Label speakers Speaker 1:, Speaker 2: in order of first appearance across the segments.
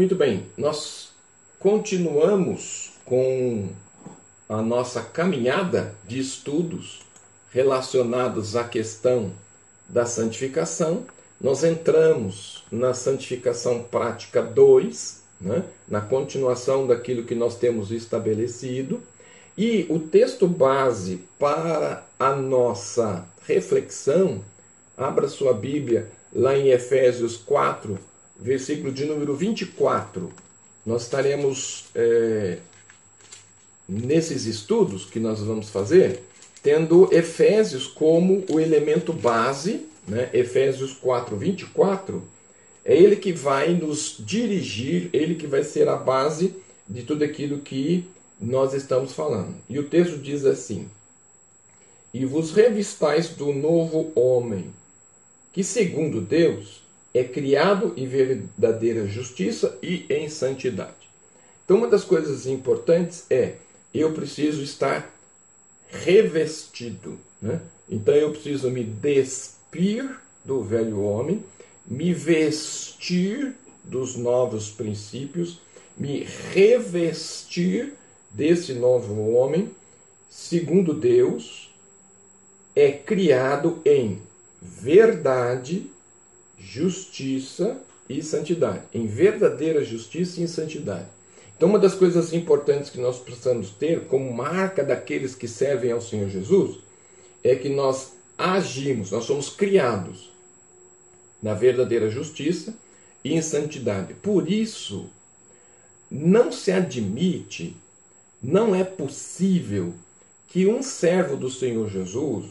Speaker 1: Muito bem, nós continuamos com a nossa caminhada de estudos relacionados à questão da santificação. Nós entramos na santificação prática 2, né? na continuação daquilo que nós temos estabelecido. E o texto base para a nossa reflexão, abra sua Bíblia lá em Efésios 4, versículo de número 24. Nós estaremos é, nesses estudos que nós vamos fazer, tendo Efésios como o elemento base, né? Efésios 4, 24, é ele que vai nos dirigir, ele que vai ser a base de tudo aquilo que nós estamos falando. E o texto diz assim: E vos revistais do novo homem, que segundo Deus é criado em verdadeira justiça e em santidade. Então, uma das coisas importantes é eu preciso estar revestido. Né? Então, eu preciso me despir do velho homem, me vestir dos novos princípios, me revestir desse novo homem, segundo Deus, é criado em verdade, justiça e santidade. Em verdadeira justiça e santidade. Então, uma das coisas importantes que nós precisamos ter como marca daqueles que servem ao Senhor Jesus é que nós agimos, nós somos criados na verdadeira justiça e em santidade. Por isso, não se admite, não é possível que um servo do Senhor Jesus,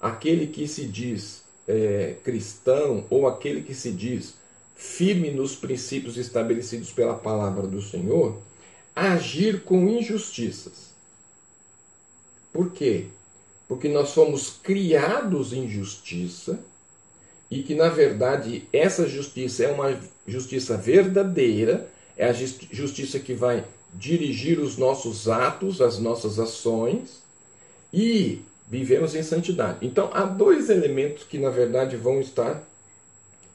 Speaker 1: aquele que se diz é, cristão ou aquele que se diz firme nos princípios estabelecidos pela palavra do Senhor, agir com injustiças. Por quê? Porque nós fomos criados em justiça e que, na verdade, essa justiça é uma justiça verdadeira, é a justiça que vai dirigir os nossos atos, as nossas ações e vivemos em santidade. Então, há dois elementos que, na verdade, vão estar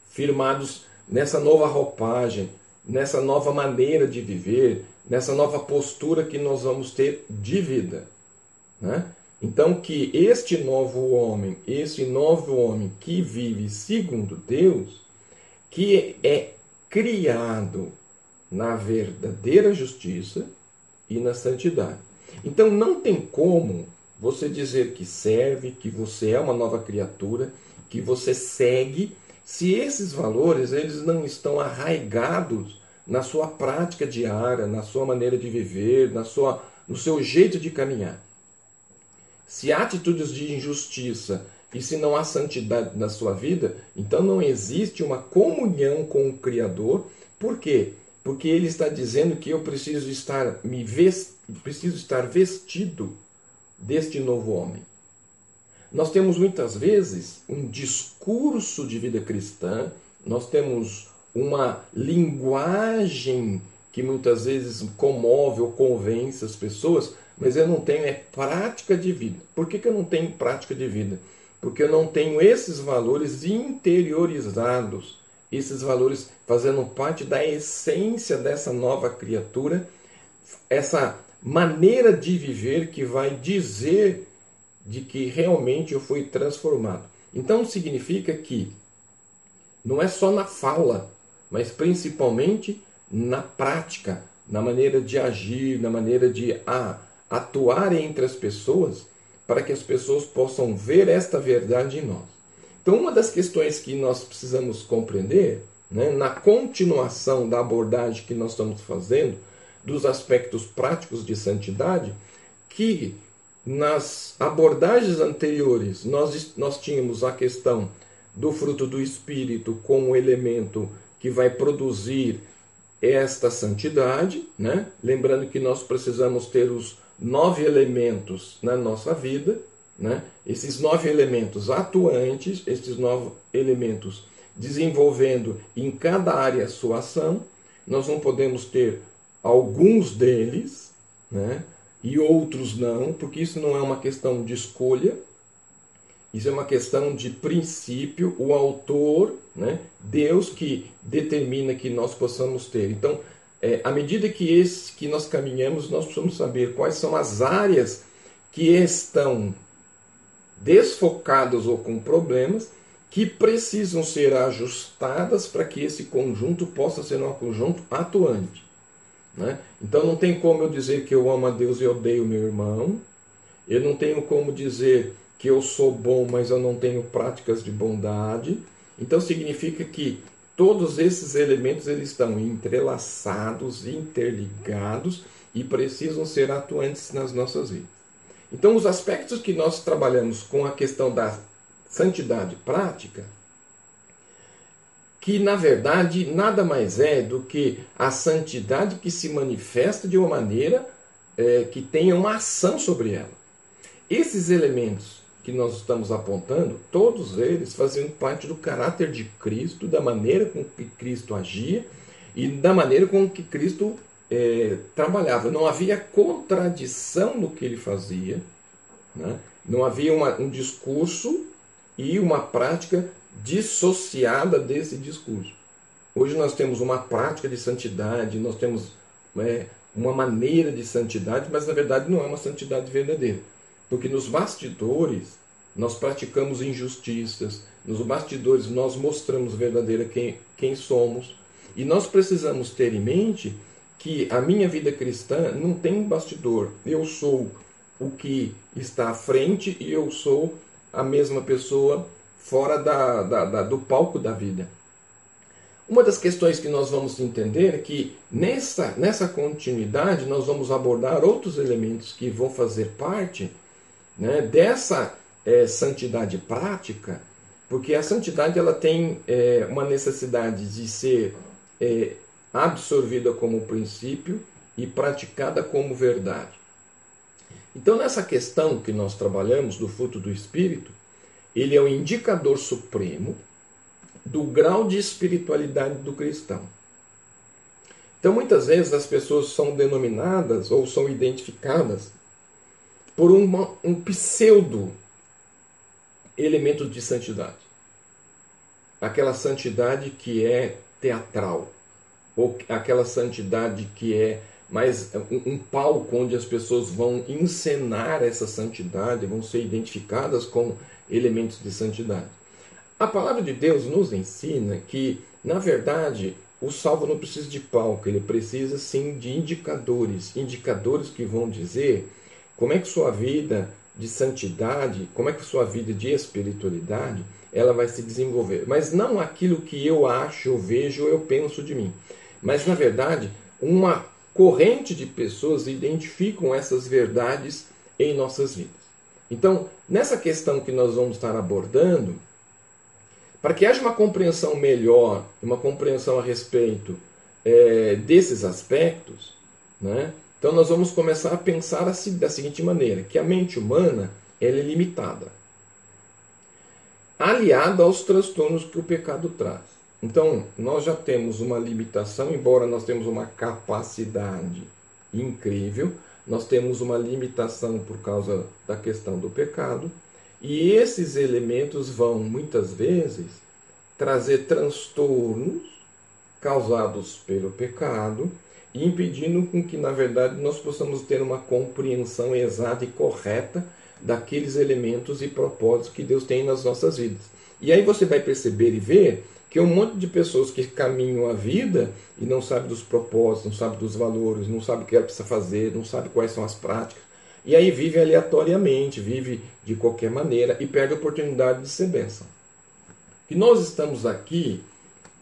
Speaker 1: firmados nessa nova roupagem, nessa nova maneira de viver, nessa nova postura que nós vamos ter de vida. Né? Então, que este novo homem, esse novo homem que vive segundo Deus, que é criado na verdadeira justiça e na santidade. Então, não tem como você dizer que serve, que você é uma nova criatura, que você segue, se esses valores eles não estão arraigados na sua prática diária, na sua maneira de viver, na sua, no seu jeito de caminhar. Se há atitudes de injustiça e se não há santidade na sua vida, então não existe uma comunhão com o Criador. Por quê? Porque ele está dizendo que eu preciso estar me vest... preciso estar vestido deste novo homem. Nós temos muitas vezes um discurso de vida cristã, nós temos uma linguagem que muitas vezes comove ou convence as pessoas, mas eu não tenho é prática de vida. Por que, que eu não tenho prática de vida? Porque eu não tenho esses valores interiorizados, esses valores fazendo parte da essência dessa nova criatura, essa maneira de viver que vai dizer de que realmente eu fui transformado. Então significa que não é só na fala mas principalmente na prática, na maneira de agir, na maneira de ah, atuar entre as pessoas, para que as pessoas possam ver esta verdade em nós. Então, uma das questões que nós precisamos compreender, né, na continuação da abordagem que nós estamos fazendo, dos aspectos práticos de santidade, que nas abordagens anteriores nós, nós tínhamos a questão do fruto do Espírito como elemento que vai produzir esta santidade, né? lembrando que nós precisamos ter os nove elementos na nossa vida, né? esses nove elementos atuantes, esses nove elementos desenvolvendo em cada área a sua ação, nós não podemos ter alguns deles né? e outros não, porque isso não é uma questão de escolha, isso é uma questão de princípio, o autor, né, Deus que determina que nós possamos ter. Então, é, à medida que, esse, que nós caminhamos, nós precisamos saber quais são as áreas que estão desfocadas ou com problemas que precisam ser ajustadas para que esse conjunto possa ser um conjunto atuante. Né? Então não tem como eu dizer que eu amo a Deus e odeio meu irmão. Eu não tenho como dizer que eu sou bom, mas eu não tenho práticas de bondade. Então significa que todos esses elementos eles estão entrelaçados, interligados e precisam ser atuantes nas nossas vidas. Então os aspectos que nós trabalhamos com a questão da santidade prática, que na verdade nada mais é do que a santidade que se manifesta de uma maneira é, que tenha uma ação sobre ela. Esses elementos que nós estamos apontando, todos eles fazendo parte do caráter de Cristo, da maneira com que Cristo agia e da maneira com que Cristo é, trabalhava. Não havia contradição no que ele fazia, né? não havia uma, um discurso e uma prática dissociada desse discurso. Hoje nós temos uma prática de santidade, nós temos é, uma maneira de santidade, mas na verdade não é uma santidade verdadeira. Porque nos bastidores nós praticamos injustiças, nos bastidores nós mostramos verdadeira quem, quem somos. E nós precisamos ter em mente que a minha vida cristã não tem um bastidor. Eu sou o que está à frente e eu sou a mesma pessoa fora da, da, da, do palco da vida. Uma das questões que nós vamos entender é que nessa, nessa continuidade nós vamos abordar outros elementos que vão fazer parte né, dessa é, santidade prática, porque a santidade ela tem é, uma necessidade de ser é, absorvida como princípio e praticada como verdade. Então, nessa questão que nós trabalhamos do fruto do Espírito, ele é o indicador supremo do grau de espiritualidade do cristão. Então, muitas vezes as pessoas são denominadas ou são identificadas por uma, um pseudo elemento de santidade. Aquela santidade que é teatral, ou aquela santidade que é mas um, um palco onde as pessoas vão encenar essa santidade, vão ser identificadas como elementos de santidade. A palavra de Deus nos ensina que, na verdade, o salvo não precisa de palco, ele precisa sim de indicadores, indicadores que vão dizer como é que sua vida de santidade, como é que sua vida de espiritualidade, ela vai se desenvolver. Mas não aquilo que eu acho, eu vejo, eu penso de mim. Mas na verdade, uma corrente de pessoas identificam essas verdades em nossas vidas. Então, nessa questão que nós vamos estar abordando, para que haja uma compreensão melhor, uma compreensão a respeito é, desses aspectos, né? então nós vamos começar a pensar assim, da seguinte maneira, que a mente humana é limitada, aliada aos transtornos que o pecado traz. Então, nós já temos uma limitação, embora nós temos uma capacidade incrível, nós temos uma limitação por causa da questão do pecado, e esses elementos vão muitas vezes trazer transtornos causados pelo pecado, impedindo com que, na verdade, nós possamos ter uma compreensão exata e correta daqueles elementos e propósitos que Deus tem nas nossas vidas. E aí você vai perceber e ver que um monte de pessoas que caminham a vida e não sabe dos propósitos, não sabe dos valores, não sabe o que ela precisa fazer, não sabe quais são as práticas, e aí vive aleatoriamente, vive de qualquer maneira e perde a oportunidade de ser bênção. Que nós estamos aqui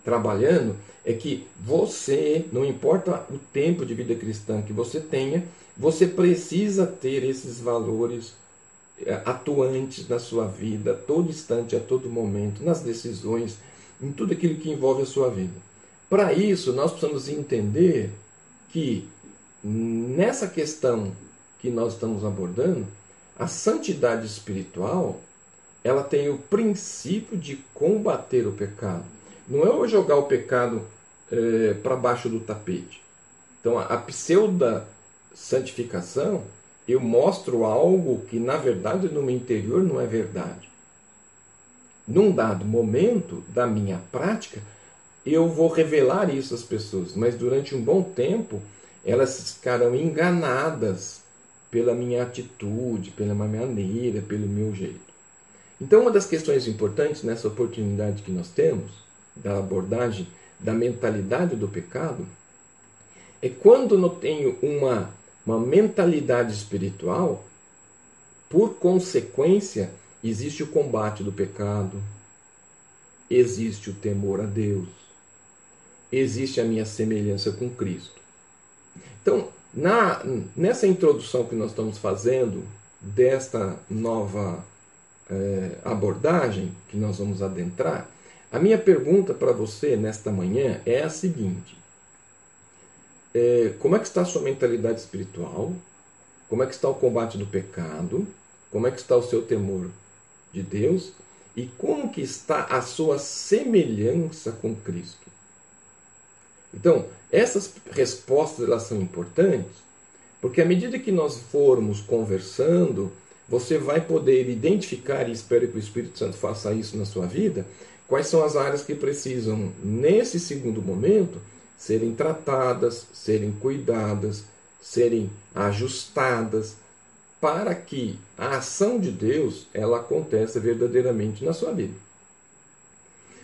Speaker 1: trabalhando é que você, não importa o tempo de vida cristã que você tenha, você precisa ter esses valores eh, atuantes na sua vida, todo instante, a todo momento, nas decisões, em tudo aquilo que envolve a sua vida. Para isso, nós precisamos entender que nessa questão que nós estamos abordando, a santidade espiritual ela tem o princípio de combater o pecado. Não é eu jogar o pecado é, para baixo do tapete. Então, a, a santificação, eu mostro algo que na verdade no meu interior não é verdade num dado momento da minha prática, eu vou revelar isso às pessoas, mas durante um bom tempo elas ficarão enganadas pela minha atitude, pela minha maneira, pelo meu jeito. Então, uma das questões importantes nessa oportunidade que nós temos, da abordagem da mentalidade do pecado, é quando eu tenho uma, uma mentalidade espiritual, por consequência, existe o combate do pecado, existe o temor a Deus, existe a minha semelhança com Cristo. Então, na, nessa introdução que nós estamos fazendo desta nova é, abordagem que nós vamos adentrar, a minha pergunta para você nesta manhã é a seguinte: é, como é que está a sua mentalidade espiritual? Como é que está o combate do pecado? Como é que está o seu temor de Deus? E como que está a sua semelhança com Cristo? Então, essas respostas elas são importantes, porque à medida que nós formos conversando, você vai poder identificar, e espero que o Espírito Santo faça isso na sua vida, quais são as áreas que precisam, nesse segundo momento, serem tratadas, serem cuidadas, serem ajustadas, para que a ação de Deus ela aconteça verdadeiramente na sua vida.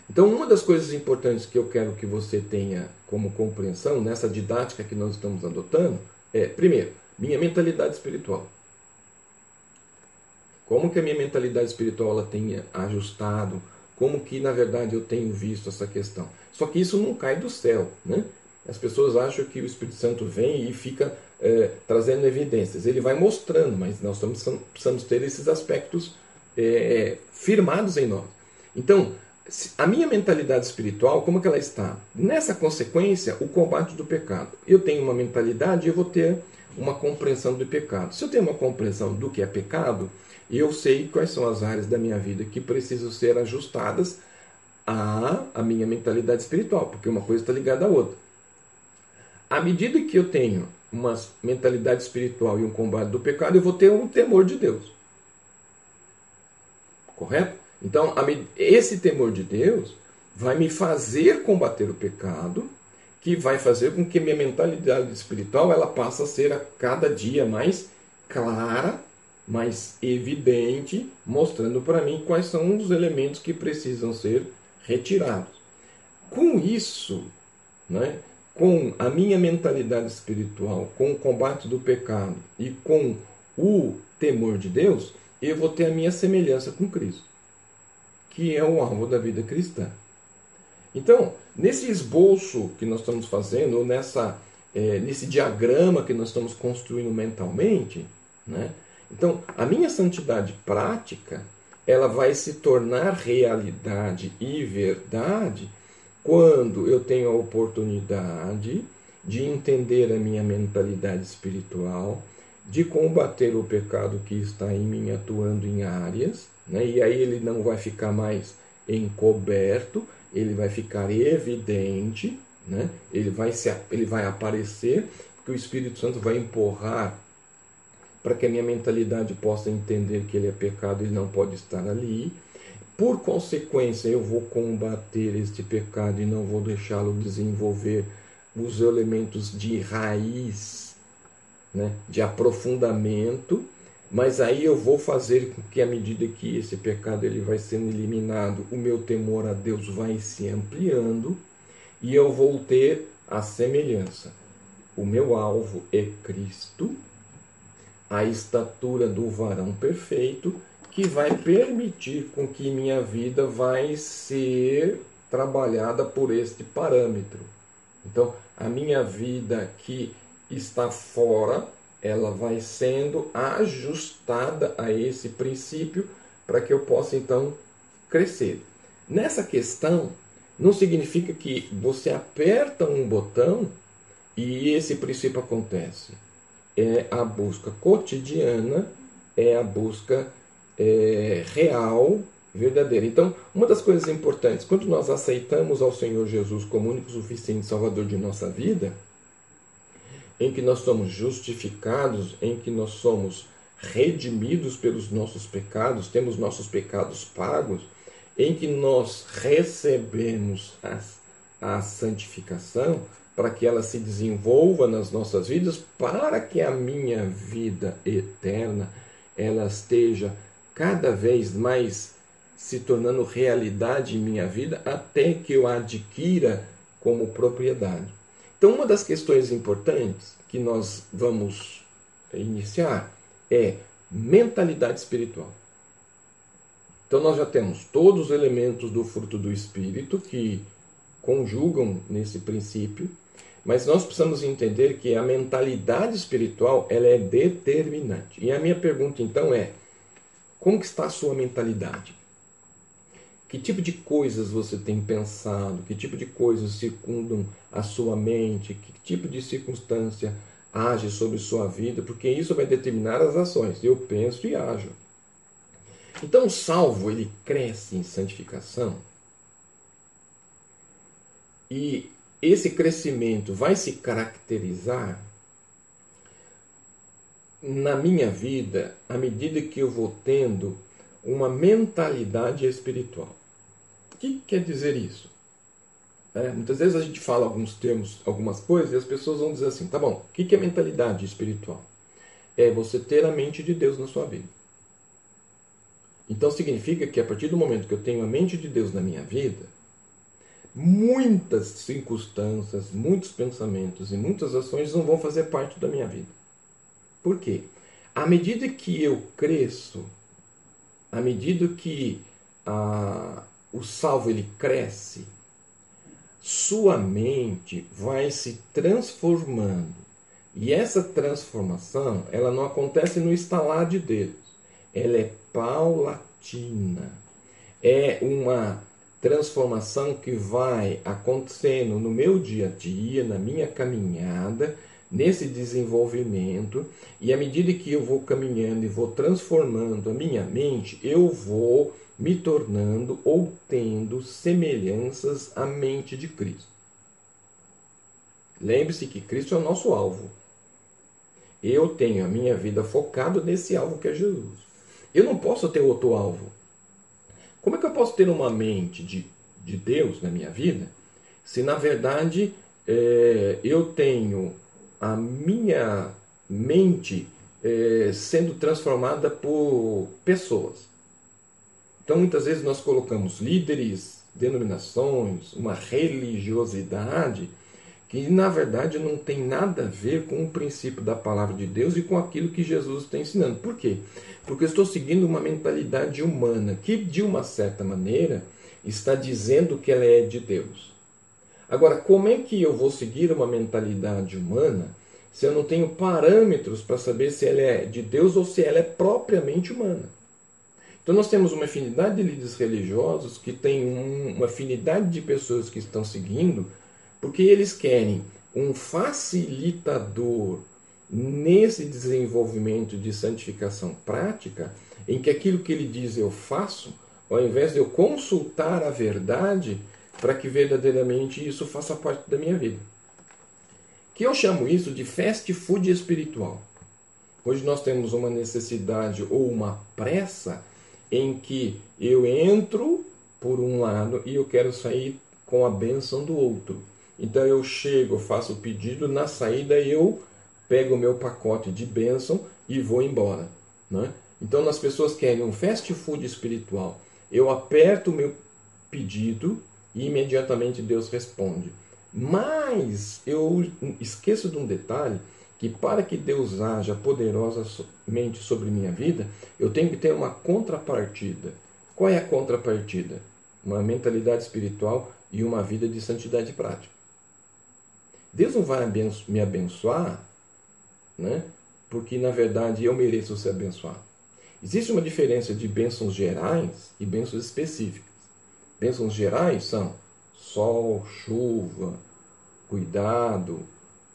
Speaker 1: Então, uma das coisas importantes que eu quero que você tenha como compreensão nessa didática que nós estamos adotando é, primeiro, minha mentalidade espiritual. Como que a minha mentalidade espiritual ela tenha ajustado, como que na verdade eu tenho visto essa questão. Só que isso não cai do céu, né? As pessoas acham que o Espírito Santo vem e fica é, trazendo evidências. Ele vai mostrando, mas nós precisamos ter esses aspectos é, firmados em nós. Então, a minha mentalidade espiritual, como que ela está? Nessa consequência, o combate do pecado. Eu tenho uma mentalidade e eu vou ter uma compreensão do pecado. Se eu tenho uma compreensão do que é pecado, eu sei quais são as áreas da minha vida que precisam ser ajustadas à, à minha mentalidade espiritual, porque uma coisa está ligada à outra. À medida que eu tenho uma mentalidade espiritual e um combate do pecado, eu vou ter um temor de Deus. Correto? Então, esse temor de Deus vai me fazer combater o pecado, que vai fazer com que minha mentalidade espiritual ela passe a ser a cada dia mais clara, mais evidente, mostrando para mim quais são os elementos que precisam ser retirados. Com isso, né, com a minha mentalidade espiritual, com o combate do pecado e com o temor de Deus, eu vou ter a minha semelhança com Cristo que é o alvo da vida cristã. Então, nesse esboço que nós estamos fazendo, ou nessa, é, nesse diagrama que nós estamos construindo mentalmente, né? então a minha santidade prática ela vai se tornar realidade e verdade quando eu tenho a oportunidade de entender a minha mentalidade espiritual, de combater o pecado que está em mim atuando em áreas né? E aí ele não vai ficar mais encoberto, ele vai ficar evidente, né? ele, vai se, ele vai aparecer, porque o Espírito Santo vai empurrar para que a minha mentalidade possa entender que ele é pecado, ele não pode estar ali. Por consequência, eu vou combater este pecado e não vou deixá-lo desenvolver os elementos de raiz, né, de aprofundamento mas aí eu vou fazer com que à medida que esse pecado ele vai sendo eliminado, o meu temor a Deus vai se ampliando e eu vou ter a semelhança. O meu alvo é Cristo, a estatura do varão perfeito, que vai permitir com que minha vida vai ser trabalhada por este parâmetro. Então, a minha vida que está fora ela vai sendo ajustada a esse princípio para que eu possa então crescer. Nessa questão, não significa que você aperta um botão e esse princípio acontece. É a busca cotidiana, é a busca é, real, verdadeira. Então, uma das coisas importantes, quando nós aceitamos ao Senhor Jesus como único suficiente Salvador de nossa vida, em que nós somos justificados, em que nós somos redimidos pelos nossos pecados, temos nossos pecados pagos, em que nós recebemos a santificação para que ela se desenvolva nas nossas vidas, para que a minha vida eterna ela esteja cada vez mais se tornando realidade em minha vida até que eu a adquira como propriedade. Então, uma das questões importantes que nós vamos iniciar é mentalidade espiritual. Então, nós já temos todos os elementos do fruto do Espírito que conjugam nesse princípio, mas nós precisamos entender que a mentalidade espiritual ela é determinante. E a minha pergunta então é: como está a sua mentalidade? Que tipo de coisas você tem pensado? Que tipo de coisas circundam a sua mente? Que tipo de circunstância age sobre sua vida? Porque isso vai determinar as ações. Eu penso e ajo. Então, o salvo, ele cresce em santificação. E esse crescimento vai se caracterizar na minha vida à medida que eu vou tendo uma mentalidade espiritual que quer dizer isso? É, muitas vezes a gente fala alguns termos, algumas coisas, e as pessoas vão dizer assim: tá bom, o que é mentalidade espiritual? É você ter a mente de Deus na sua vida. Então significa que a partir do momento que eu tenho a mente de Deus na minha vida, muitas circunstâncias, muitos pensamentos e muitas ações não vão fazer parte da minha vida. Por quê? À medida que eu cresço, à medida que a, o salvo ele cresce, sua mente vai se transformando. E essa transformação, ela não acontece no estalar de dedos. Ela é paulatina. É uma transformação que vai acontecendo no meu dia a dia, na minha caminhada, nesse desenvolvimento, e à medida que eu vou caminhando e vou transformando a minha mente, eu vou me tornando ou tendo semelhanças à mente de Cristo. Lembre-se que Cristo é o nosso alvo. Eu tenho a minha vida focada nesse alvo que é Jesus. Eu não posso ter outro alvo. Como é que eu posso ter uma mente de, de Deus na minha vida se, na verdade, é, eu tenho a minha mente é, sendo transformada por pessoas? Então, muitas vezes nós colocamos líderes, denominações, uma religiosidade que na verdade não tem nada a ver com o princípio da palavra de Deus e com aquilo que Jesus está ensinando. Por quê? Porque eu estou seguindo uma mentalidade humana que, de uma certa maneira, está dizendo que ela é de Deus. Agora, como é que eu vou seguir uma mentalidade humana se eu não tenho parâmetros para saber se ela é de Deus ou se ela é propriamente humana? Então nós temos uma afinidade de líderes religiosos que tem um, uma afinidade de pessoas que estão seguindo, porque eles querem um facilitador nesse desenvolvimento de santificação prática, em que aquilo que ele diz eu faço, ao invés de eu consultar a verdade para que verdadeiramente isso faça parte da minha vida. Que eu chamo isso de fast food espiritual. Hoje nós temos uma necessidade ou uma pressa em que eu entro por um lado e eu quero sair com a benção do outro. Então eu chego, faço o pedido, na saída eu pego o meu pacote de bênção e vou embora. Né? Então as pessoas querem um fast food espiritual. Eu aperto o meu pedido e imediatamente Deus responde. Mas eu esqueço de um detalhe que para que Deus haja poderosamente sobre minha vida, eu tenho que ter uma contrapartida. Qual é a contrapartida? Uma mentalidade espiritual e uma vida de santidade prática. Deus não vai me abençoar, né? porque na verdade eu mereço ser abençoado. Existe uma diferença de bênçãos gerais e bênçãos específicas. Bênçãos gerais são sol, chuva, cuidado,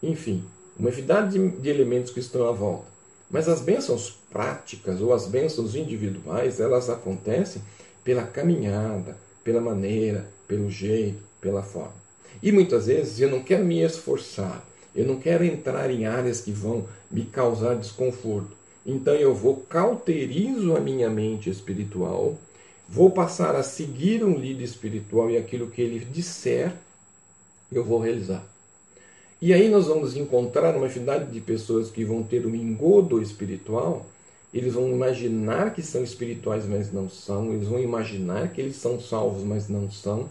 Speaker 1: enfim, uma infinidade de, de elementos que estão à volta. Mas as bênçãos práticas ou as bênçãos individuais, elas acontecem pela caminhada, pela maneira, pelo jeito, pela forma. E muitas vezes eu não quero me esforçar, eu não quero entrar em áreas que vão me causar desconforto. Então eu vou cauterizo a minha mente espiritual, vou passar a seguir um líder espiritual e aquilo que ele disser, eu vou realizar. E aí nós vamos encontrar uma infinidade de pessoas que vão ter um engodo espiritual, eles vão imaginar que são espirituais, mas não são, eles vão imaginar que eles são salvos, mas não são.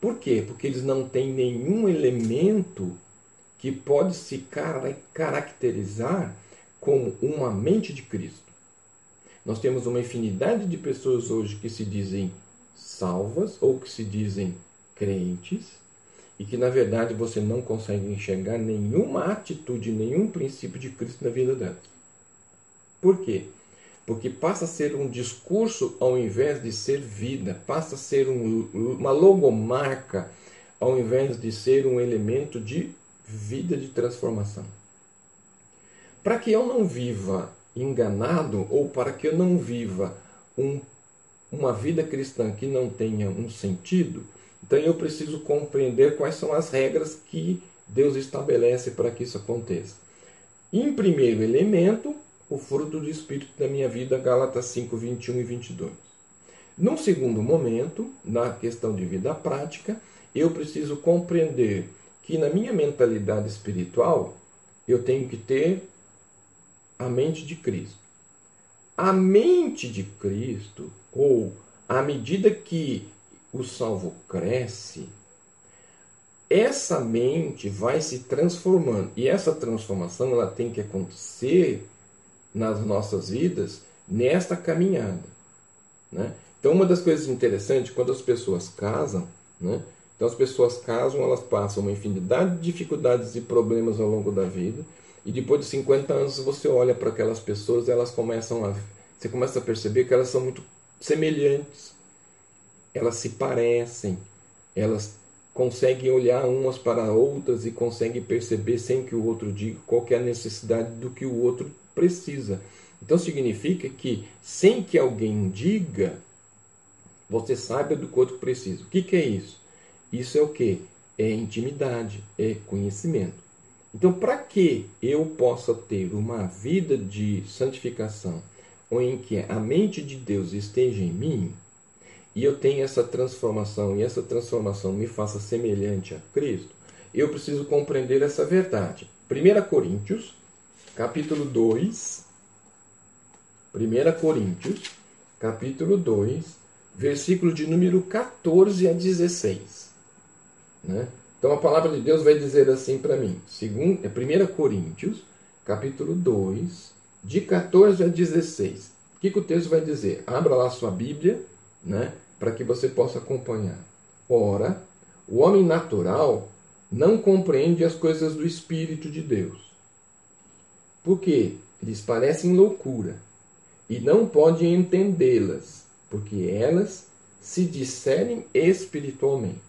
Speaker 1: Por quê? Porque eles não têm nenhum elemento que pode se caracterizar como uma mente de Cristo. Nós temos uma infinidade de pessoas hoje que se dizem salvas ou que se dizem crentes e que na verdade você não consegue enxergar nenhuma atitude, nenhum princípio de Cristo na vida delas. Por quê? Porque passa a ser um discurso ao invés de ser vida, passa a ser um, uma logomarca ao invés de ser um elemento de vida de transformação. Para que eu não viva enganado ou para que eu não viva um, uma vida cristã que não tenha um sentido, então eu preciso compreender quais são as regras que Deus estabelece para que isso aconteça. Em primeiro elemento, o fruto do Espírito da minha vida, Gálatas 5, 21 e 22. Num segundo momento, na questão de vida prática, eu preciso compreender que na minha mentalidade espiritual eu tenho que ter a mente de Cristo. A mente de Cristo, ou à medida que o salvo cresce, essa mente vai se transformando. E essa transformação ela tem que acontecer nas nossas vidas nesta caminhada. Né? Então, uma das coisas interessantes, quando as pessoas casam, né? então as pessoas casam, elas passam uma infinidade de dificuldades e problemas ao longo da vida, e depois de 50 anos você olha para aquelas pessoas, elas começam a, você começa a perceber que elas são muito semelhantes elas se parecem, elas conseguem olhar umas para outras e conseguem perceber sem que o outro diga qual é a necessidade do que o outro precisa. Então significa que sem que alguém diga, você saiba do que o outro precisa. O que, que é isso? Isso é o que? É intimidade, é conhecimento. Então, para que eu possa ter uma vida de santificação, ou em que a mente de Deus esteja em mim, e eu tenho essa transformação e essa transformação me faça semelhante a Cristo, eu preciso compreender essa verdade. 1 Coríntios, capítulo 2, 1 Coríntios, capítulo 2, versículo de número 14 a 16. Né? Então a palavra de Deus vai dizer assim para mim, segundo, é 1 Coríntios, capítulo 2, de 14 a 16. O que, que o texto vai dizer? Abra lá sua Bíblia, né? para que você possa acompanhar. Ora, o homem natural não compreende as coisas do Espírito de Deus, porque lhes parecem loucura e não pode entendê-las, porque elas se discernem espiritualmente.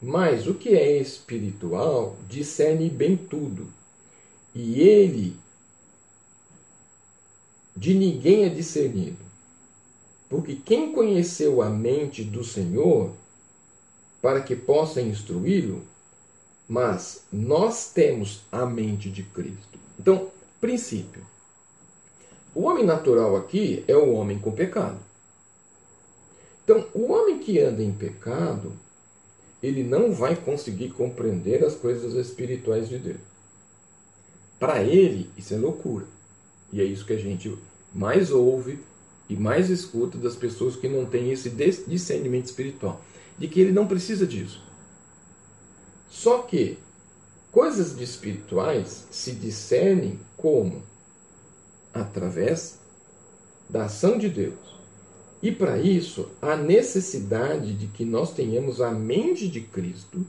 Speaker 1: Mas o que é espiritual discerne bem tudo, e ele de ninguém é discernido. Porque quem conheceu a mente do Senhor para que possa instruí-lo, mas nós temos a mente de Cristo. Então, princípio. O homem natural aqui é o homem com pecado. Então, o homem que anda em pecado, ele não vai conseguir compreender as coisas espirituais de Deus. Para ele, isso é loucura. E é isso que a gente mais ouve e mais escuta das pessoas que não têm esse discernimento espiritual, de que ele não precisa disso. Só que coisas espirituais se discernem como? Através da ação de Deus. E para isso, há necessidade de que nós tenhamos a mente de Cristo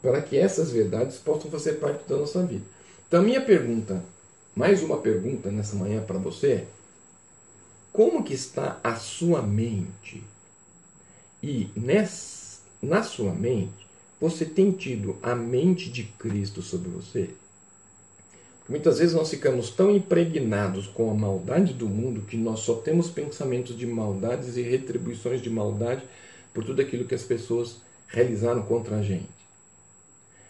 Speaker 1: para que essas verdades possam fazer parte da nossa vida. Então, minha pergunta, mais uma pergunta nessa manhã para você é: como que está a sua mente? E nessa, na sua mente, você tem tido a mente de Cristo sobre você? Muitas vezes nós ficamos tão impregnados com a maldade do mundo que nós só temos pensamentos de maldades e retribuições de maldade por tudo aquilo que as pessoas realizaram contra a gente.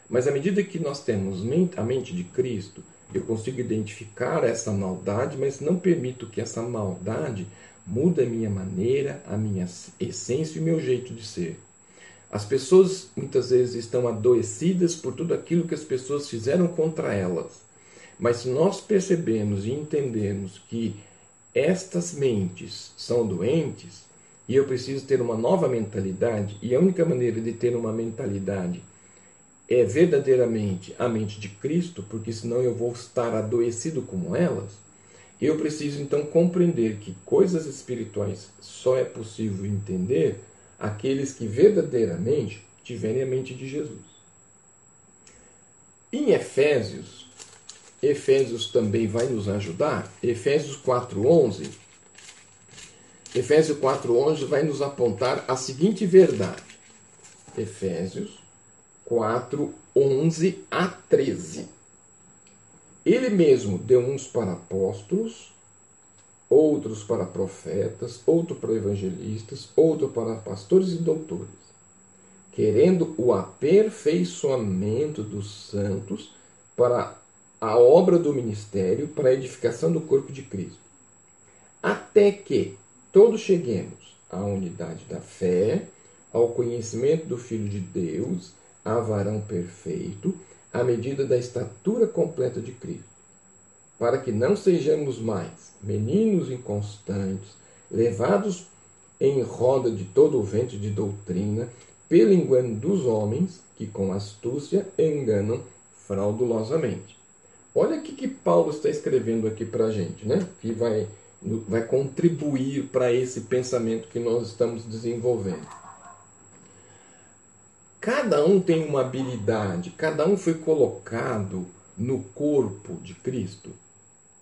Speaker 1: Mas à medida que nós temos a mente de Cristo, eu consigo identificar essa maldade, mas não permito que essa maldade mude a minha maneira, a minha essência e o meu jeito de ser. As pessoas muitas vezes estão adoecidas por tudo aquilo que as pessoas fizeram contra elas. Mas se nós percebemos e entendemos que estas mentes são doentes e eu preciso ter uma nova mentalidade, e a única maneira de ter uma mentalidade é verdadeiramente a mente de Cristo, porque senão eu vou estar adoecido como elas, eu preciso então compreender que coisas espirituais só é possível entender aqueles que verdadeiramente tiverem a mente de Jesus. Em Efésios, Efésios também vai nos ajudar. Efésios 4:11. Efésios 4:11 vai nos apontar a seguinte verdade. Efésios 4:11 a 13. Ele mesmo deu uns para apóstolos, outros para profetas, outro para evangelistas, outro para pastores e doutores, querendo o aperfeiçoamento dos santos para a obra do ministério, para a edificação do corpo de Cristo, até que todos cheguemos à unidade da fé, ao conhecimento do Filho de Deus, a varão perfeito, à medida da estatura completa de Cristo para que não sejamos mais meninos inconstantes, levados em roda de todo o vento de doutrina, pelo engano dos homens, que com astúcia enganam fraudulosamente. Olha o que Paulo está escrevendo aqui para a gente, né? que vai, vai contribuir para esse pensamento que nós estamos desenvolvendo. Cada um tem uma habilidade, cada um foi colocado no corpo de Cristo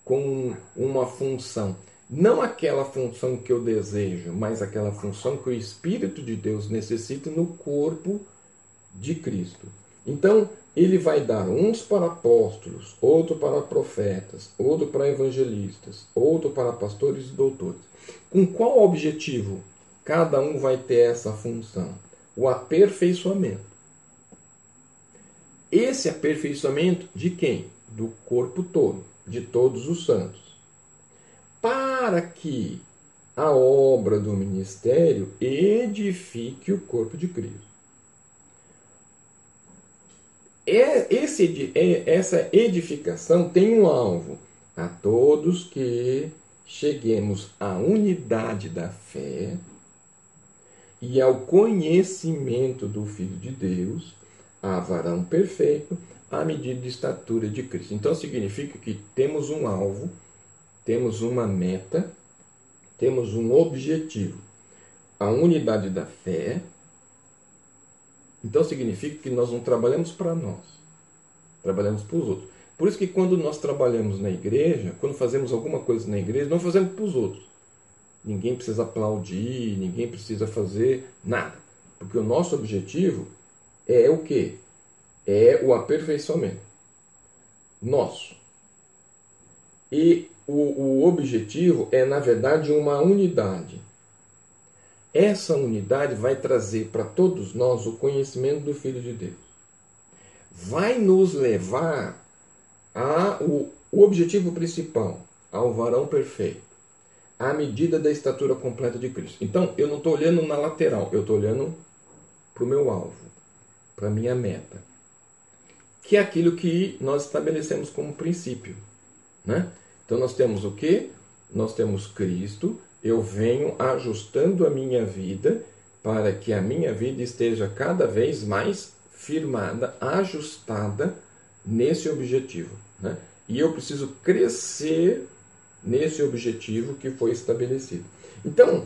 Speaker 1: com uma função. Não aquela função que eu desejo, mas aquela função que o Espírito de Deus necessita no corpo de Cristo. Então, ele vai dar uns para apóstolos, outro para profetas, outro para evangelistas, outro para pastores e doutores. Com qual objetivo? Cada um vai ter essa função: o aperfeiçoamento. Esse aperfeiçoamento de quem? Do corpo todo de todos os santos, para que a obra do ministério edifique o corpo de Cristo. É, esse, é, essa edificação tem um alvo a todos que cheguemos à unidade da fé e ao conhecimento do Filho de Deus, a varão perfeito, à medida de estatura de Cristo. Então significa que temos um alvo, temos uma meta, temos um objetivo. A unidade da fé. Então significa que nós não trabalhamos para nós, trabalhamos para os outros. Por isso que quando nós trabalhamos na igreja, quando fazemos alguma coisa na igreja, não fazemos para os outros. Ninguém precisa aplaudir, ninguém precisa fazer nada. Porque o nosso objetivo é o quê? é o aperfeiçoamento nosso. E o, o objetivo é, na verdade, uma unidade. Essa unidade vai trazer para todos nós o conhecimento do Filho de Deus. Vai nos levar ao objetivo principal, ao varão perfeito, à medida da estatura completa de Cristo. Então, eu não estou olhando na lateral, eu estou olhando para o meu alvo, para a minha meta que é aquilo que nós estabelecemos como princípio. Né? Então nós temos o que? Nós temos Cristo, eu venho ajustando a minha vida para que a minha vida esteja cada vez mais firmada, ajustada nesse objetivo. Né? E eu preciso crescer nesse objetivo que foi estabelecido. Então,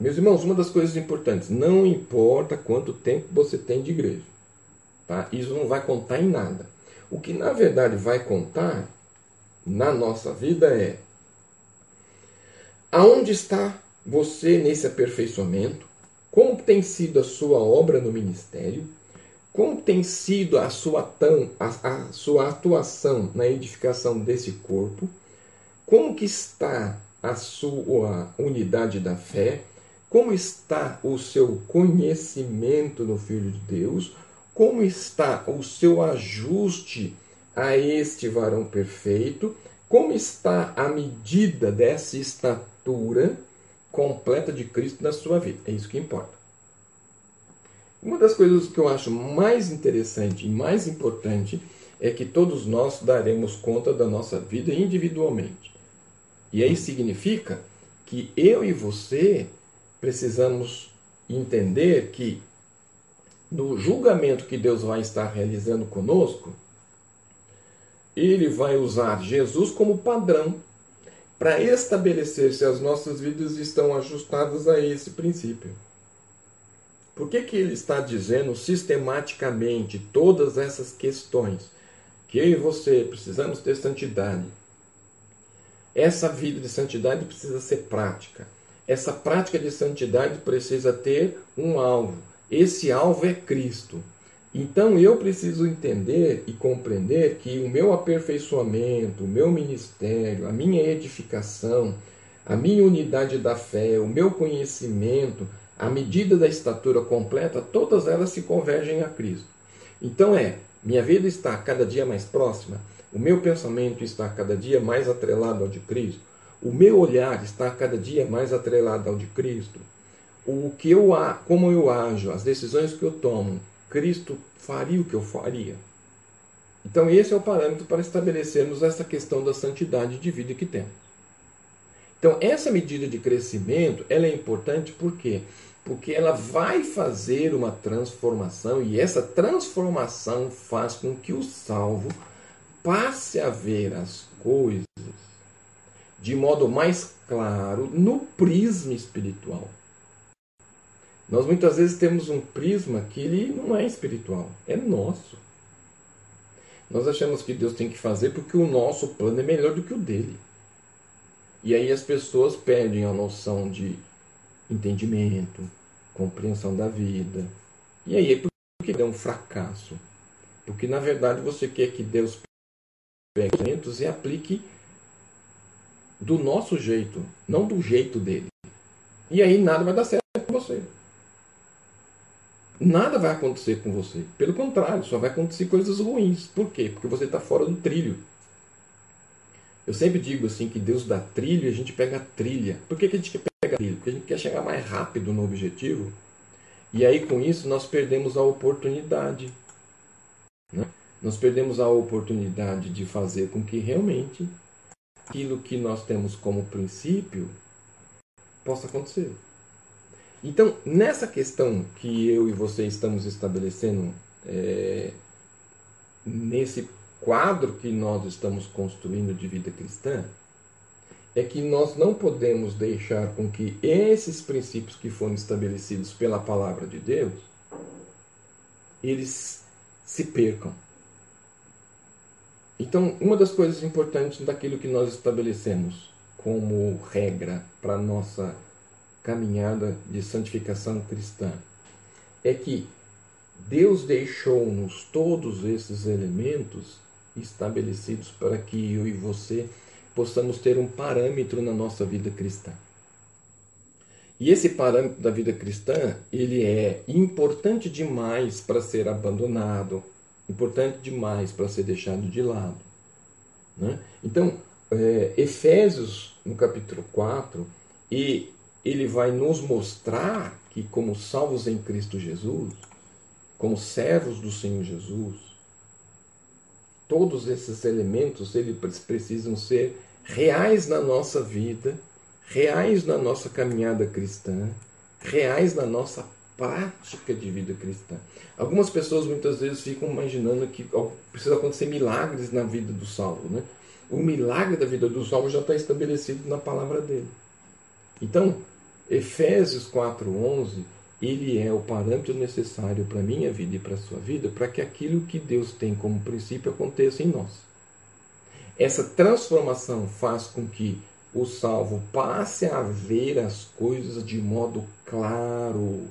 Speaker 1: meus irmãos, uma das coisas importantes, não importa quanto tempo você tem de igreja. Tá? Isso não vai contar em nada. O que na verdade vai contar na nossa vida é aonde está você nesse aperfeiçoamento, como tem sido a sua obra no ministério, como tem sido a sua, tão, a, a sua atuação na edificação desse corpo, como que está a sua unidade da fé, como está o seu conhecimento no Filho de Deus, como está o seu ajuste a este varão perfeito? Como está a medida dessa estatura completa de Cristo na sua vida? É isso que importa. Uma das coisas que eu acho mais interessante e mais importante é que todos nós daremos conta da nossa vida individualmente. E aí significa que eu e você precisamos entender que no julgamento que Deus vai estar realizando conosco, ele vai usar Jesus como padrão para estabelecer se as nossas vidas estão ajustadas a esse princípio. Por que, que ele está dizendo sistematicamente todas essas questões? Que eu e você precisamos ter santidade. Essa vida de santidade precisa ser prática. Essa prática de santidade precisa ter um alvo. Esse alvo é Cristo. Então eu preciso entender e compreender que o meu aperfeiçoamento, o meu ministério, a minha edificação, a minha unidade da fé, o meu conhecimento, a medida da estatura completa, todas elas se convergem a Cristo. Então é, minha vida está cada dia mais próxima, o meu pensamento está cada dia mais atrelado ao de Cristo, o meu olhar está cada dia mais atrelado ao de Cristo. O que eu como eu ajo, as decisões que eu tomo, Cristo faria o que eu faria. Então, esse é o parâmetro para estabelecermos essa questão da santidade de vida que temos. Então, essa medida de crescimento ela é importante por quê? Porque ela vai fazer uma transformação e essa transformação faz com que o salvo passe a ver as coisas de modo mais claro no prisma espiritual. Nós muitas vezes temos um prisma que ele não é espiritual, é nosso. Nós achamos que Deus tem que fazer porque o nosso plano é melhor do que o dele. E aí as pessoas perdem a noção de entendimento, compreensão da vida. E aí por que é um fracasso? Porque na verdade você quer que Deus pegue os e aplique do nosso jeito, não do jeito dele. E aí nada vai dar certo com você nada vai acontecer com você. Pelo contrário, só vai acontecer coisas ruins. Por quê? Porque você está fora do trilho. Eu sempre digo assim que Deus dá trilho e a gente pega a trilha. Por que, que a gente quer pegar trilho? Porque a gente quer chegar mais rápido no objetivo. E aí com isso nós perdemos a oportunidade. Né? Nós perdemos a oportunidade de fazer com que realmente aquilo que nós temos como princípio possa acontecer. Então, nessa questão que eu e você estamos estabelecendo, é, nesse quadro que nós estamos construindo de vida cristã, é que nós não podemos deixar com que esses princípios que foram estabelecidos pela palavra de Deus, eles se percam. Então, uma das coisas importantes daquilo que nós estabelecemos como regra para nossa caminhada de santificação cristã é que Deus deixou-nos todos esses elementos estabelecidos para que eu e você possamos ter um parâmetro na nossa vida cristã. E esse parâmetro da vida cristã, ele é importante demais para ser abandonado, importante demais para ser deixado de lado. Né? Então, é, Efésios, no capítulo 4, e ele vai nos mostrar que, como salvos em Cristo Jesus, como servos do Senhor Jesus, todos esses elementos eles precisam ser reais na nossa vida, reais na nossa caminhada cristã, reais na nossa prática de vida cristã. Algumas pessoas muitas vezes ficam imaginando que precisa acontecer milagres na vida do salvo. Né? O milagre da vida do salvo já está estabelecido na palavra dele. Então, Efésios 4:11, ele é o parâmetro necessário para a minha vida e para a sua vida, para que aquilo que Deus tem como princípio aconteça em nós. Essa transformação faz com que o salvo passe a ver as coisas de modo claro.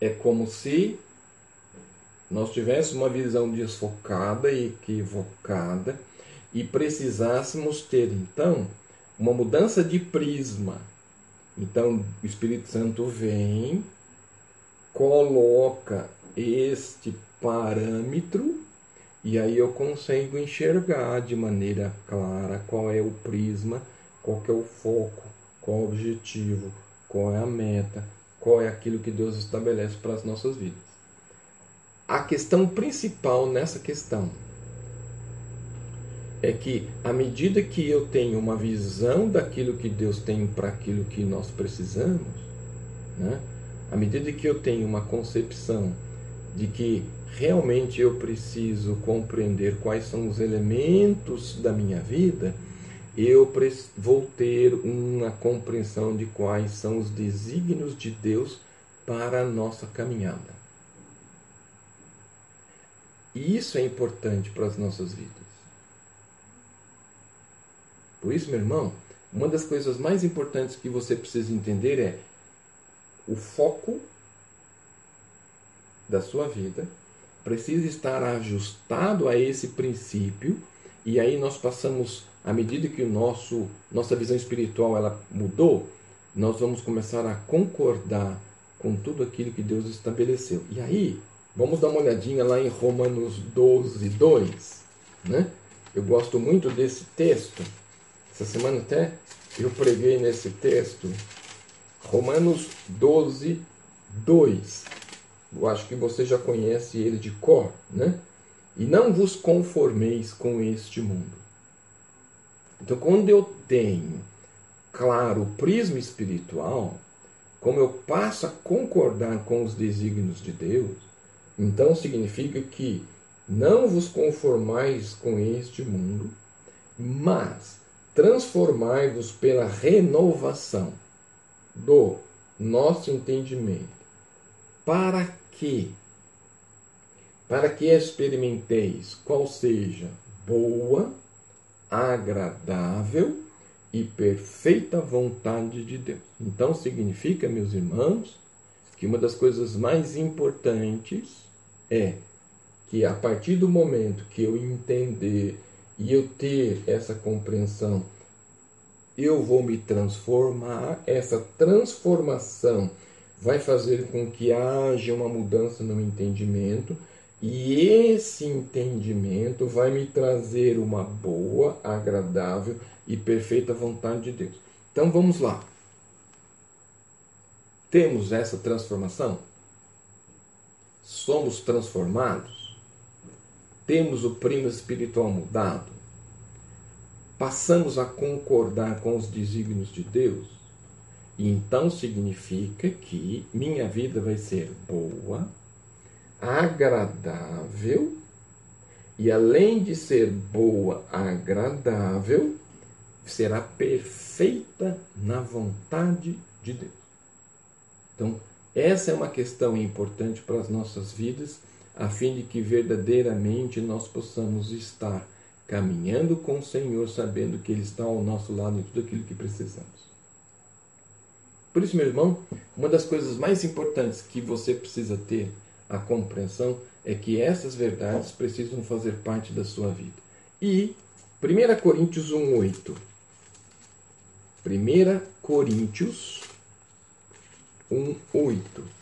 Speaker 1: É como se nós tivéssemos uma visão desfocada e equivocada e precisássemos ter então uma mudança de prisma. Então, o Espírito Santo vem, coloca este parâmetro e aí eu consigo enxergar de maneira clara qual é o prisma, qual é o foco, qual o objetivo, qual é a meta, qual é aquilo que Deus estabelece para as nossas vidas. A questão principal nessa questão é que, à medida que eu tenho uma visão daquilo que Deus tem para aquilo que nós precisamos, né? à medida que eu tenho uma concepção de que realmente eu preciso compreender quais são os elementos da minha vida, eu vou ter uma compreensão de quais são os desígnios de Deus para a nossa caminhada. E isso é importante para as nossas vidas. Por isso, meu irmão, uma das coisas mais importantes que você precisa entender é o foco da sua vida precisa estar ajustado a esse princípio e aí nós passamos à medida que o nosso nossa visão espiritual ela mudou, nós vamos começar a concordar com tudo aquilo que Deus estabeleceu. E aí, vamos dar uma olhadinha lá em Romanos 12, 2. Né? Eu gosto muito desse texto essa semana até eu preguei nesse texto, Romanos 12, 2. Eu acho que você já conhece ele de cor, né? E não vos conformeis com este mundo. Então, quando eu tenho, claro, o prisma espiritual, como eu passo a concordar com os desígnios de Deus, então significa que não vos conformais com este mundo, mas transformai-vos pela renovação do nosso entendimento, para que para que experimenteis qual seja boa, agradável e perfeita vontade de Deus. Então significa, meus irmãos, que uma das coisas mais importantes é que a partir do momento que eu entender e eu ter essa compreensão, eu vou me transformar, essa transformação vai fazer com que haja uma mudança no entendimento, e esse entendimento vai me trazer uma boa, agradável e perfeita vontade de Deus. Então vamos lá. Temos essa transformação? Somos transformados? Temos o primo espiritual mudado, passamos a concordar com os desígnios de Deus, então significa que minha vida vai ser boa, agradável, e além de ser boa, agradável, será perfeita na vontade de Deus. Então, essa é uma questão importante para as nossas vidas a fim de que verdadeiramente nós possamos estar caminhando com o Senhor, sabendo que Ele está ao nosso lado em tudo aquilo que precisamos. Por isso, meu irmão, uma das coisas mais importantes que você precisa ter a compreensão é que essas verdades precisam fazer parte da sua vida. E 1 Coríntios 1,8. 1 Coríntios 1,8.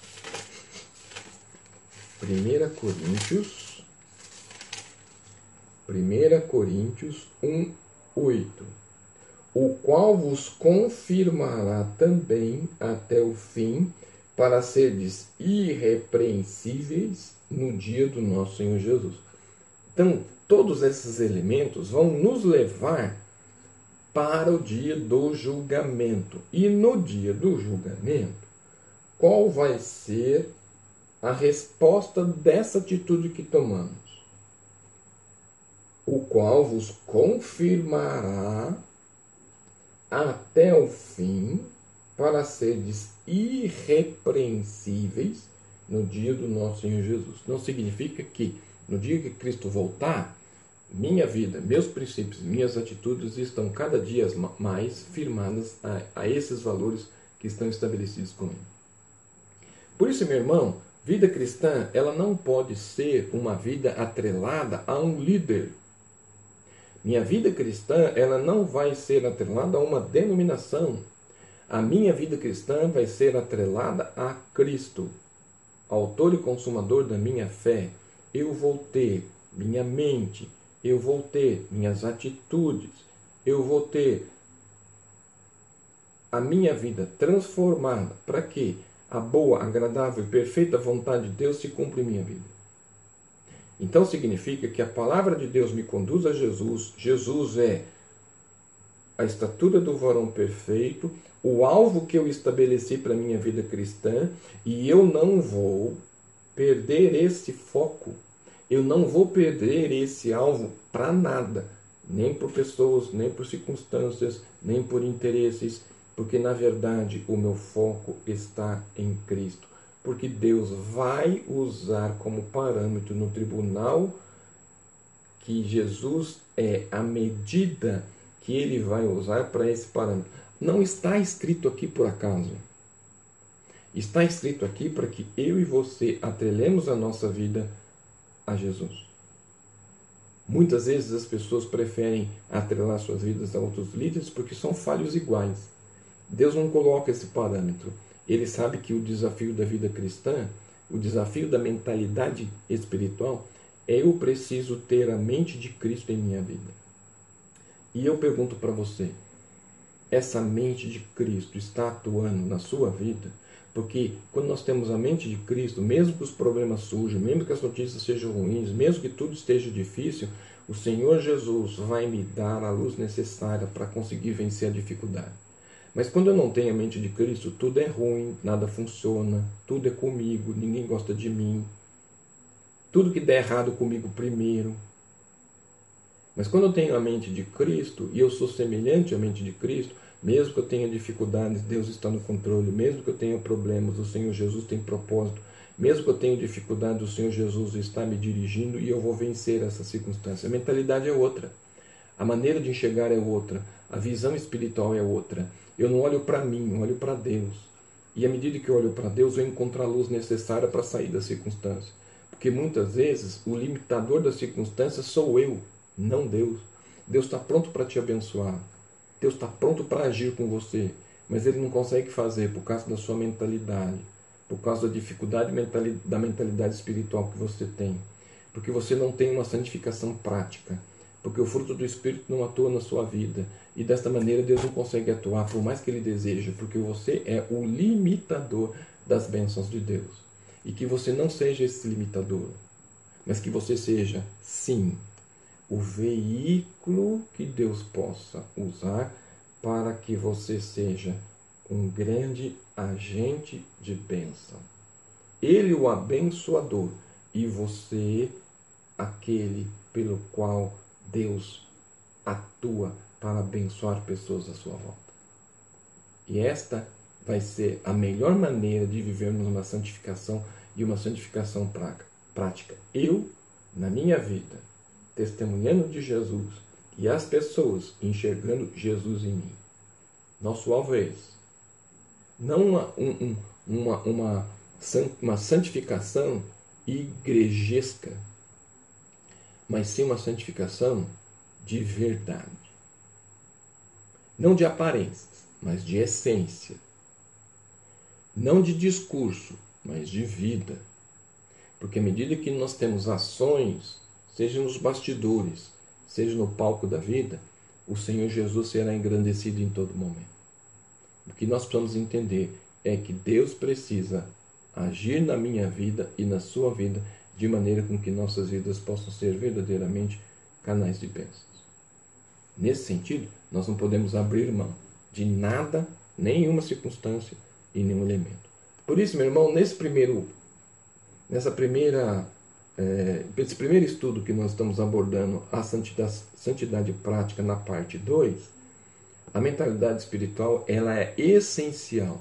Speaker 1: 1 Coríntios, 1 Coríntios 1, 8. O qual vos confirmará também até o fim, para serdes irrepreensíveis no dia do nosso Senhor Jesus. Então, todos esses elementos vão nos levar para o dia do julgamento. E no dia do julgamento, qual vai ser a resposta dessa atitude que tomamos, o qual vos confirmará até o fim, para seres irrepreensíveis no dia do nosso Senhor Jesus. Não significa que no dia que Cristo voltar, minha vida, meus princípios, minhas atitudes estão cada dia mais firmadas a, a esses valores que estão estabelecidos com Ele. Por isso, meu irmão, Vida cristã, ela não pode ser uma vida atrelada a um líder. Minha vida cristã, ela não vai ser atrelada a uma denominação. A minha vida cristã vai ser atrelada a Cristo, autor e consumador da minha fé. Eu vou ter minha mente, eu vou ter minhas atitudes, eu vou ter a minha vida transformada. Para quê? A boa, agradável e perfeita vontade de Deus se cumpre em minha vida. Então significa que a palavra de Deus me conduz a Jesus, Jesus é a estatura do varão perfeito, o alvo que eu estabeleci para a minha vida cristã, e eu não vou perder esse foco, eu não vou perder esse alvo para nada, nem por pessoas, nem por circunstâncias, nem por interesses, porque na verdade o meu foco está em Cristo porque Deus vai usar como parâmetro no tribunal que Jesus é a medida que ele vai usar para esse parâmetro. Não está escrito aqui por acaso. Está escrito aqui para que eu e você atrelemos a nossa vida a Jesus. Muitas vezes as pessoas preferem atrelar suas vidas a outros líderes porque são falhos iguais. Deus não coloca esse parâmetro. Ele sabe que o desafio da vida cristã, o desafio da mentalidade espiritual, é eu preciso ter a mente de Cristo em minha vida. E eu pergunto para você, essa mente de Cristo está atuando na sua vida? Porque quando nós temos a mente de Cristo, mesmo que os problemas surjam, mesmo que as notícias sejam ruins, mesmo que tudo esteja difícil, o Senhor Jesus vai me dar a luz necessária para conseguir vencer a dificuldade. Mas quando eu não tenho a mente de Cristo, tudo é ruim, nada funciona, tudo é comigo, ninguém gosta de mim. Tudo que der errado comigo primeiro. Mas quando eu tenho a mente de Cristo e eu sou semelhante à mente de Cristo, mesmo que eu tenha dificuldades, Deus está no controle. Mesmo que eu tenha problemas, o Senhor Jesus tem propósito. Mesmo que eu tenha dificuldades, o Senhor Jesus está me dirigindo e eu vou vencer essa circunstância. A mentalidade é outra. A maneira de enxergar é outra. A visão espiritual é outra. Eu não olho para mim, eu olho para Deus. E à medida que eu olho para Deus, eu encontro a luz necessária para sair da circunstância. Porque muitas vezes o limitador da circunstância sou eu, não Deus. Deus está pronto para te abençoar. Deus está pronto para agir com você. Mas ele não consegue fazer por causa da sua mentalidade, por causa da dificuldade da mentalidade espiritual que você tem. Porque você não tem uma santificação prática porque o fruto do Espírito não atua na sua vida. E desta maneira Deus não consegue atuar, por mais que Ele deseje, porque você é o limitador das bênçãos de Deus. E que você não seja esse limitador, mas que você seja, sim, o veículo que Deus possa usar para que você seja um grande agente de bênção. Ele, o abençoador, e você, aquele pelo qual Deus atua para abençoar pessoas à sua volta. E esta vai ser a melhor maneira de vivermos uma santificação e uma santificação prática. Eu, na minha vida, testemunhando de Jesus e as pessoas enxergando Jesus em mim. Nosso alvo é esse. Não uma, um, uma, uma, uma santificação igrejesca mas sim uma santificação de verdade. Não de aparências, mas de essência. Não de discurso, mas de vida. Porque à medida que nós temos ações, seja nos bastidores, seja no palco da vida, o Senhor Jesus será engrandecido em todo momento. O que nós precisamos entender é que Deus precisa agir na minha vida e na sua vida de maneira com que nossas vidas possam ser verdadeiramente canais de bênçãos. Nesse sentido, nós não podemos abrir mão de nada, nenhuma circunstância e nenhum elemento. Por isso, meu irmão, nesse primeiro, nessa primeira, é, esse primeiro estudo que nós estamos abordando, a santidade, santidade prática na parte 2, a mentalidade espiritual ela é essencial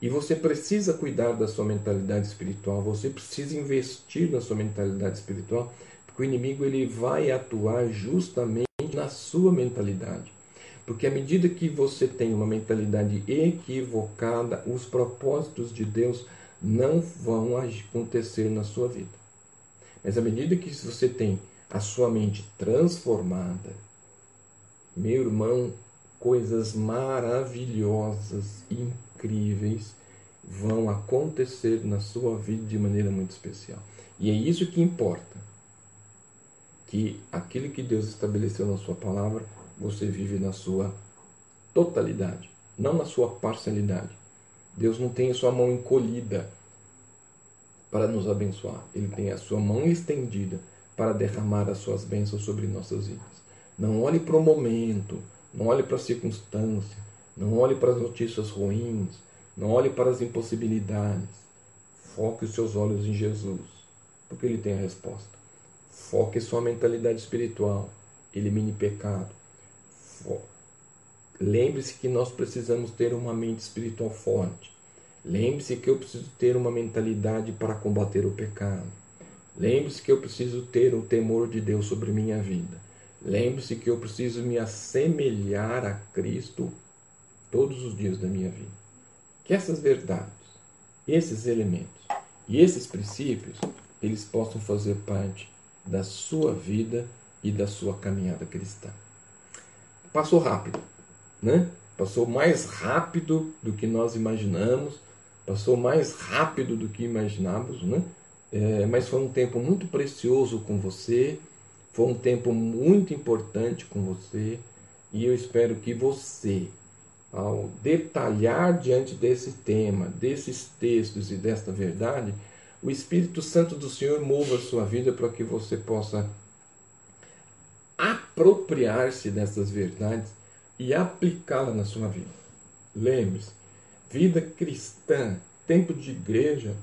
Speaker 1: e você precisa cuidar da sua mentalidade espiritual, você precisa investir na sua mentalidade espiritual, porque o inimigo ele vai atuar justamente na sua mentalidade. Porque à medida que você tem uma mentalidade equivocada, os propósitos de Deus não vão acontecer na sua vida. Mas à medida que você tem a sua mente transformada, meu irmão, coisas maravilhosas, incríveis vão acontecer na sua vida de maneira muito especial. E é isso que importa. Que aquilo que Deus estabeleceu na sua palavra, você vive na sua totalidade, não na sua parcialidade. Deus não tem a sua mão encolhida para nos abençoar. Ele tem a sua mão estendida para derramar as suas bênçãos sobre nossas vidas. Não olhe para o momento, não olhe para a circunstância, não olhe para as notícias ruins, não olhe para as impossibilidades. Foque os seus olhos em Jesus, porque Ele tem a resposta. Foque sua mentalidade espiritual. Elimine pecado. Lembre-se que nós precisamos ter uma mente espiritual forte. Lembre-se que eu preciso ter uma mentalidade para combater o pecado. Lembre-se que eu preciso ter o temor de Deus sobre minha vida. Lembre-se que eu preciso me assemelhar a Cristo todos os dias da minha vida. Que essas verdades, esses elementos e esses princípios, eles possam fazer parte da sua vida e da sua caminhada cristã. Passou rápido, né? Passou mais rápido do que nós imaginamos, passou mais rápido do que imaginávamos, né? É, mas foi um tempo muito precioso com você, foi um tempo muito importante com você, e eu espero que você, ao detalhar diante desse tema, desses textos e desta verdade, o Espírito Santo do Senhor mova a sua vida para que você possa apropriar-se dessas verdades e aplicá-las na sua vida. Lembre-se, vida cristã, tempo de igreja,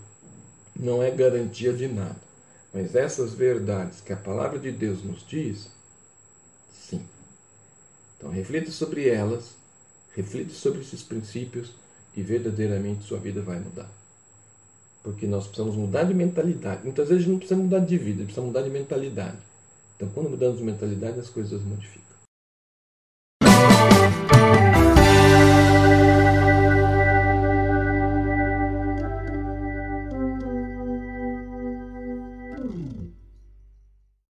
Speaker 1: não é garantia de nada. Mas essas verdades que a palavra de Deus nos diz, sim. Então reflita sobre elas Reflita sobre esses princípios e verdadeiramente sua vida vai mudar. Porque nós precisamos mudar de mentalidade. Muitas vezes não precisamos mudar de vida, precisamos mudar de mentalidade. Então, quando mudamos de mentalidade, as coisas modificam.